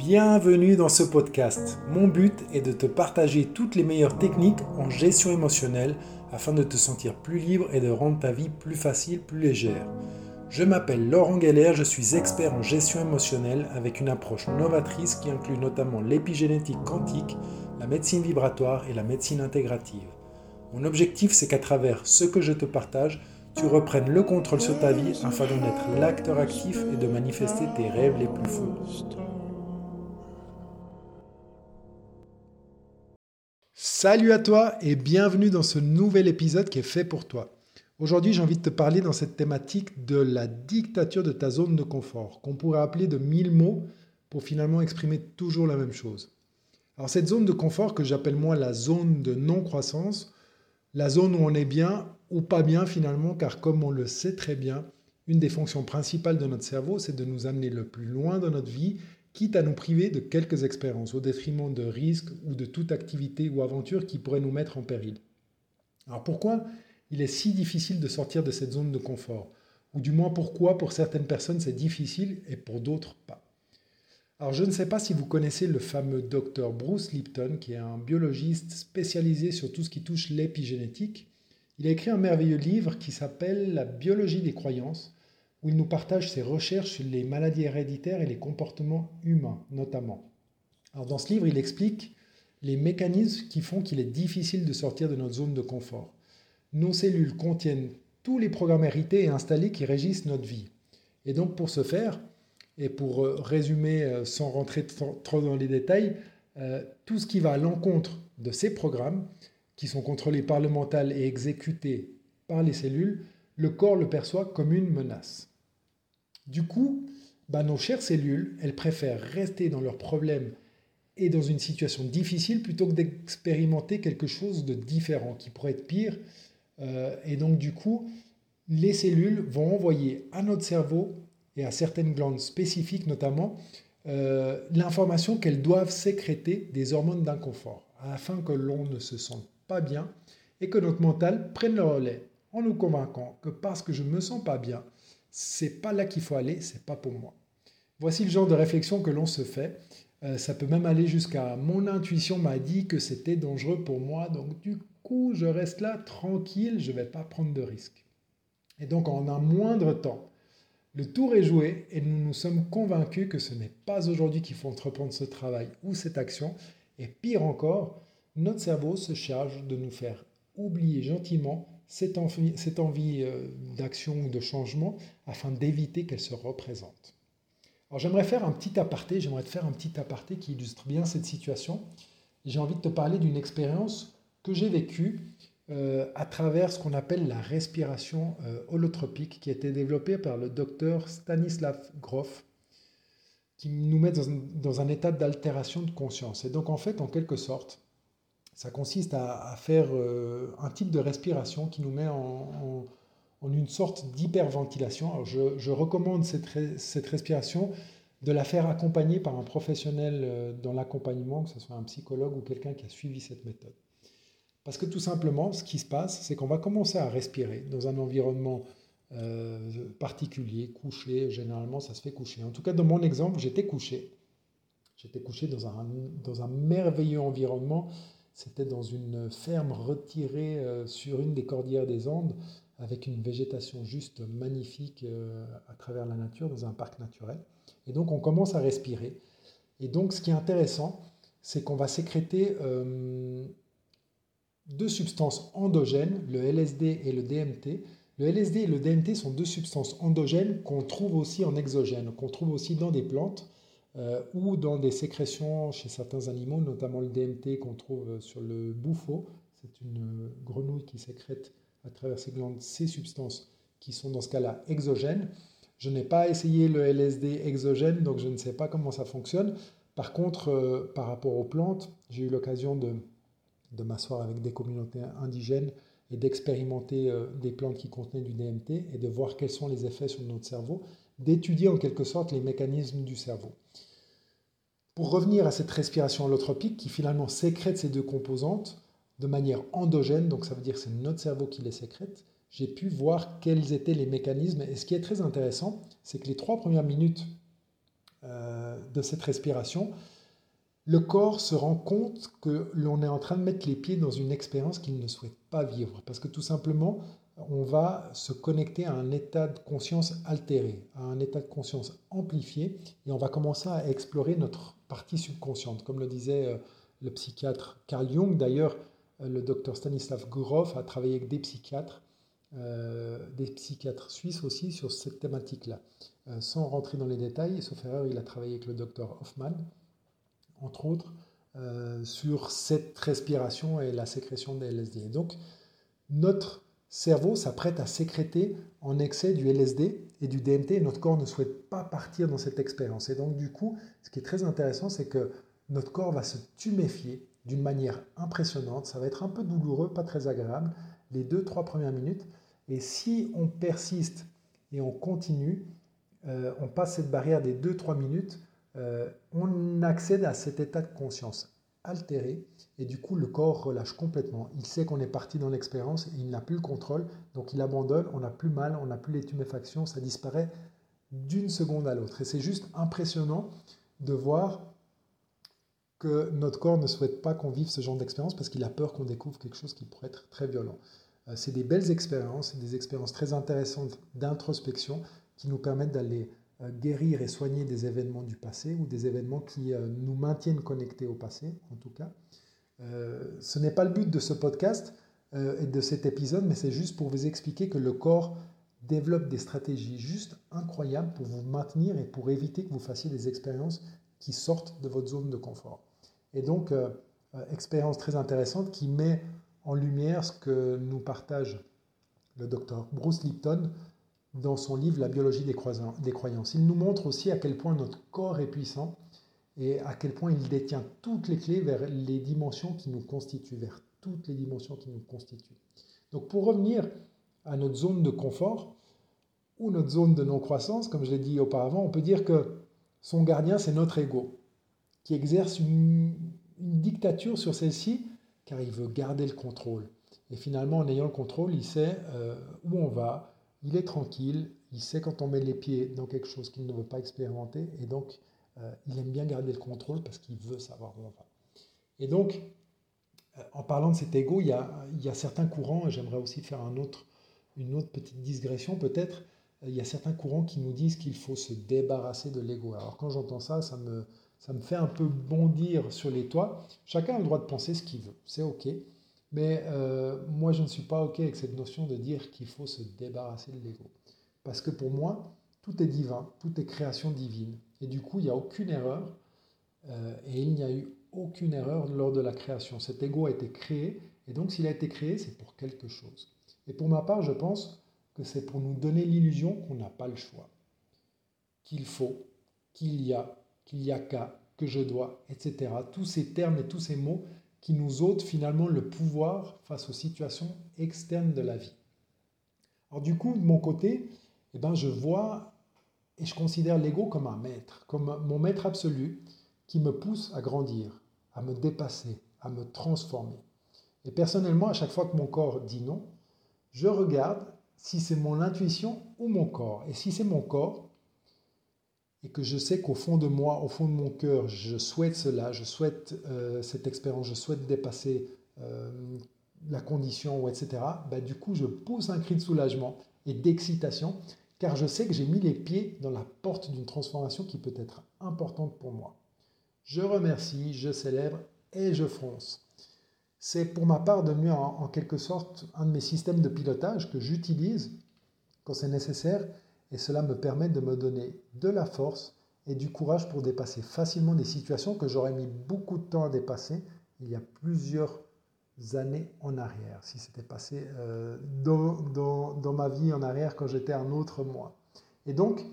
Bienvenue dans ce podcast. Mon but est de te partager toutes les meilleures techniques en gestion émotionnelle afin de te sentir plus libre et de rendre ta vie plus facile, plus légère. Je m'appelle Laurent Geller, je suis expert en gestion émotionnelle avec une approche novatrice qui inclut notamment l'épigénétique quantique, la médecine vibratoire et la médecine intégrative. Mon objectif, c'est qu'à travers ce que je te partage, tu reprennes le contrôle sur ta vie afin d'en être l'acteur actif et de manifester tes rêves les plus fous. Salut à toi et bienvenue dans ce nouvel épisode qui est fait pour toi. Aujourd'hui, j'ai envie de te parler dans cette thématique de la dictature de ta zone de confort, qu'on pourrait appeler de mille mots pour finalement exprimer toujours la même chose. Alors cette zone de confort que j'appelle moi la zone de non-croissance, la zone où on est bien ou pas bien finalement, car comme on le sait très bien, une des fonctions principales de notre cerveau, c'est de nous amener le plus loin dans notre vie quitte à nous priver de quelques expériences au détriment de risques ou de toute activité ou aventure qui pourrait nous mettre en péril. Alors pourquoi il est si difficile de sortir de cette zone de confort? Ou du moins pourquoi pour certaines personnes c'est difficile et pour d'autres pas? Alors je ne sais pas si vous connaissez le fameux docteur Bruce Lipton, qui est un biologiste spécialisé sur tout ce qui touche l'épigénétique. Il a écrit un merveilleux livre qui s'appelle La biologie des croyances, où il nous partage ses recherches sur les maladies héréditaires et les comportements humains notamment. Alors dans ce livre, il explique les mécanismes qui font qu'il est difficile de sortir de notre zone de confort. Nos cellules contiennent tous les programmes hérités et installés qui régissent notre vie. Et donc pour ce faire, et pour euh, résumer euh, sans rentrer trop dans les détails, euh, tout ce qui va à l'encontre de ces programmes, qui sont contrôlés par le mental et exécutés par les cellules, le corps le perçoit comme une menace. Du coup, bah, nos chères cellules, elles préfèrent rester dans leurs problèmes et dans une situation difficile plutôt que d'expérimenter quelque chose de différent qui pourrait être pire. Euh, et donc du coup, les cellules vont envoyer à notre cerveau et à certaines glandes spécifiques notamment euh, l'information qu'elles doivent sécréter des hormones d'inconfort afin que l'on ne se sente pas bien et que notre mental prenne le relais en nous convainquant que parce que je ne me sens pas bien, c'est pas là qu'il faut aller, c'est pas pour moi. Voici le genre de réflexion que l'on se fait. Euh, ça peut même aller jusqu'à mon intuition m'a dit que c'était dangereux pour moi, donc du coup je reste là tranquille, je ne vais pas prendre de risques. Et donc en un moindre temps, le tour est joué et nous nous sommes convaincus que ce n'est pas aujourd'hui qu'il faut entreprendre ce travail ou cette action. Et pire encore, notre cerveau se charge de nous faire oublier gentiment cette envie, euh, d'action ou de changement afin d'éviter qu'elle se représente. Alors j'aimerais faire un petit aparté, j'aimerais te faire un petit aparté qui illustre bien cette situation. J'ai envie de te parler d'une expérience que j'ai vécue euh, à travers ce qu'on appelle la respiration euh, holotropique qui a été développée par le docteur Stanislav Grof qui nous met dans un état d'altération de conscience. Et donc en fait, en quelque sorte, ça consiste à, faire euh, un type de respiration qui nous met en, une sorte d'hyperventilation. Alors je, recommande cette, cette, respiration de la faire accompagner par un professionnel euh, dans l'accompagnement, que ce soit un psychologue ou quelqu'un qui a suivi cette méthode. Parce que tout simplement, ce qui se passe, c'est qu'on va commencer à respirer dans un environnement euh, particulier, couché, généralement ça se fait coucher. En tout cas, dans mon exemple, j'étais couché. J'étais couché dans un, dans un merveilleux environnement c'était dans une ferme retirée euh, sur une des cordillères des Andes, avec une végétation juste magnifique euh, à travers la nature, dans un parc naturel. Et donc on commence à respirer. Et donc ce qui est intéressant, c'est qu'on va sécréter euh, deux substances endogènes, le LSD et le DMT. Le LSD et le DMT sont deux substances endogènes qu'on trouve aussi en exogène, qu'on trouve aussi dans des plantes. Euh, ou dans des sécrétions chez certains animaux, notamment le DMT qu'on trouve sur le bouffeau. C'est une grenouille qui sécrète à travers ses glandes ces substances qui sont dans ce cas-là exogènes. Je n'ai pas essayé le LSD exogène, donc je ne sais pas comment ça fonctionne. Par contre, euh, par rapport aux plantes, j'ai eu l'occasion de, m'asseoir avec des communautés indigènes et d'expérimenter euh, des plantes qui contenaient du DMT et de voir quels sont les effets sur notre cerveau d'étudier en quelque sorte les mécanismes du cerveau. Pour revenir à cette respiration allotropique qui finalement sécrète ces deux composantes de manière endogène, donc ça veut dire que c'est notre cerveau qui les sécrète, j'ai pu voir quels étaient les mécanismes. Et ce qui est très intéressant, c'est que les trois premières minutes de cette respiration, le corps se rend compte que l'on est en train de mettre les pieds dans une expérience qu'il ne souhaite pas vivre. Parce que tout simplement, on va se connecter à un état de conscience altéré, à un état de conscience amplifié, et on va commencer à explorer notre partie subconsciente. Comme le disait euh, le psychiatre Carl Jung, d'ailleurs, euh, le docteur Stanislav Gurov a travaillé avec des psychiatres, euh, des psychiatres suisses aussi, sur cette thématique-là. sans rentrer dans les détails, sauf erreur, il a travaillé avec le docteur Hoffman, entre autres, sur cette respiration et la sécrétion des LSD. Donc, notre cerveau s'apprête à sécréter en excès du LSD et du DMT notre corps ne souhaite pas partir dans cette expérience. Et donc du coup, ce qui est très intéressant, c'est que notre corps va se tuméfier d'une manière impressionnante. Ça va être un peu douloureux, pas très agréable, les deux, trois premières minutes. Et si on persiste et on continue, euh, on passe cette barrière des deux, trois minutes, euh, on accède à cet état de conscience altéré et du coup le corps relâche complètement. Il sait qu'on est parti dans l'expérience et il n'a plus le contrôle, donc il abandonne, on n'a plus mal, on n'a plus les tuméfactions, ça disparaît d'une seconde à l'autre. Et c'est juste impressionnant de voir que notre corps ne souhaite pas qu'on vive ce genre d'expérience parce qu'il a peur qu'on découvre quelque chose qui pourrait être très violent. Euh, c'est des belles expériences, des expériences très intéressantes d'introspection qui nous permettent d'aller guérir et soigner des événements du passé ou des événements qui euh, nous maintiennent connectés au passé, en tout cas. Euh, ce n'est pas le but de ce podcast et de cet épisode, mais c'est juste pour vous expliquer que le corps développe des stratégies juste incroyables pour vous maintenir et pour éviter que vous fassiez des expériences qui sortent de votre zone de confort. Et donc, expérience très intéressante qui met en lumière ce que nous partage le docteur Bruce Lipton dans son livre La biologie des, croyances. Il nous montre aussi à quel point notre corps est puissant et à quel point il détient toutes les clés vers les dimensions qui nous constituent, vers toutes les dimensions qui nous constituent. Donc pour revenir à notre zone de confort ou notre zone de non-croissance, comme je l'ai dit auparavant, on peut dire que son gardien, c'est notre ego, qui exerce une, dictature sur celle-ci car il veut garder le contrôle. Et finalement, en ayant le contrôle, il sait euh, où on va, il est tranquille, il sait quand on met les pieds dans quelque chose qu'il ne veut pas expérimenter, et donc euh, il aime bien garder le contrôle parce qu'il veut savoir où on va. Et donc, euh, en parlant de cet ego, il y a, il y a certains courants, et j'aimerais aussi faire autre, une autre petite digression peut-être, il y a certains courants qui nous disent qu'il faut se débarrasser de l'ego. Alors quand j'entends ça, ça me fait un peu bondir sur les toits. Chacun a le droit de penser ce qu'il veut, c'est OK. Mais euh, moi, je ne suis pas OK avec cette notion de dire qu'il faut se débarrasser de l'ego. Parce que pour moi, tout est divin, tout est création divine. Et du coup, il n'y a aucune erreur. Euh, et il n'y a eu aucune erreur lors de la création. Cet ego a été créé. Et donc, s'il a été créé, c'est pour quelque chose. Et pour ma part, je pense que c'est pour nous donner l'illusion qu'on n'a pas le choix. Qu'il faut, qu'il y a, qu'il y a qu'à, que je dois, etc. Tous ces termes et tous ces mots qui nous ôte finalement le pouvoir face aux situations externes de la vie. Alors du coup, de mon côté, eh ben, je vois et je considère l'ego comme un maître, comme mon maître absolu qui me pousse à grandir, à me dépasser, à me transformer. Et personnellement, à chaque fois que mon corps dit non, je regarde si c'est mon intuition ou mon corps. Et si c'est mon corps, et que je sais qu'au fond de moi, au fond de mon cœur, je souhaite cela, je souhaite euh, cette expérience, je souhaite dépasser euh, la condition, ou etc., bah, du coup, je pousse un cri de soulagement et d'excitation, car je sais que j'ai mis les pieds dans la porte d'une transformation qui peut être importante pour moi. Je remercie, je célèbre et je fonce. C'est pour ma part devenu en, en quelque sorte un de mes systèmes de pilotage que j'utilise quand c'est nécessaire et cela me permet de me donner de la force et du courage pour dépasser facilement des situations que j'aurais mis beaucoup de temps à dépasser il y a plusieurs années en arrière, si c'était passé euh, dans, dans, ma vie en arrière quand j'étais un autre moi. Et donc,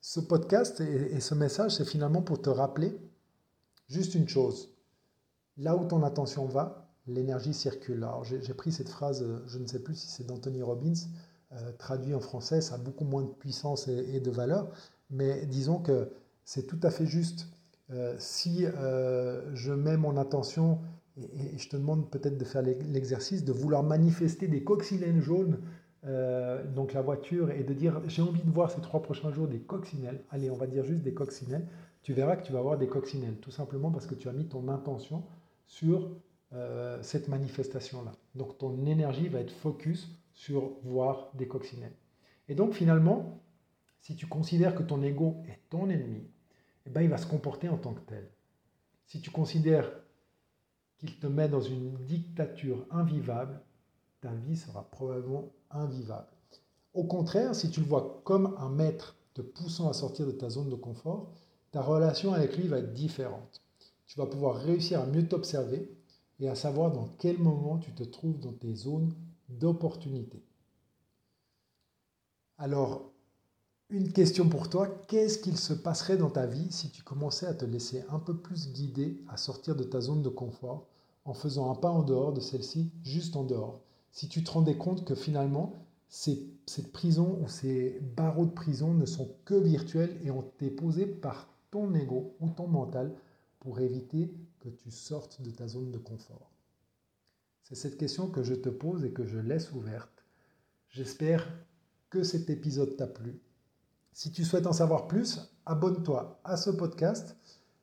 ce podcast et, et ce message, c'est finalement pour te rappeler juste une chose. Là où ton attention va, l'énergie circule. Alors j'ai pris cette phrase, je ne sais plus si c'est d'Anthony Robbins, euh, traduit en français, ça a beaucoup moins de puissance et, de valeur, mais disons que c'est tout à fait juste. Euh, si euh, je mets mon attention, et, je te demande peut-être de faire l'exercice, de vouloir manifester des coccinelles jaunes, donc la voiture, et de dire j'ai envie de voir ces trois prochains jours des coccinelles, allez, on va dire juste des coccinelles, tu verras que tu vas avoir des coccinelles, tout simplement parce que tu as mis ton intention sur euh, cette manifestation-là. Donc ton énergie va être focus sur voir des coccinelles. Et donc finalement, si tu considères que ton ego est ton ennemi, eh ben, il va se comporter en tant que tel. Si tu considères qu'il te met dans une dictature invivable, ta vie sera probablement invivable. Au contraire, si tu le vois comme un maître te poussant à sortir de ta zone de confort, ta relation avec lui va être différente. Tu vas pouvoir réussir à mieux t'observer et à savoir dans quel moment tu te trouves dans tes zones d'opportunité. Alors, une question pour toi, qu'est-ce qu'il se passerait dans ta vie si tu commençais à te laisser un peu plus guider à sortir de ta zone de confort en faisant un pas en dehors de celle-ci, juste en dehors? Si tu te rendais compte que finalement, cette prison ou ces barreaux de prison ne sont que virtuels et ont été posés par ton ego ou ton mental pour éviter que tu sortes de ta zone de confort C'est cette question que je te pose et que je laisse ouverte. J'espère que cet épisode t'a plu. Si tu souhaites en savoir plus, abonne-toi à ce podcast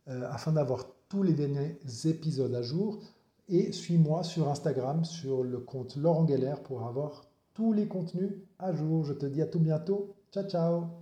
euh, afin d'avoir tous les derniers épisodes à jour et suis-moi sur Instagram sur le compte Laurent Geller pour avoir tous les contenus à jour. Je te dis à tout bientôt. Ciao ciao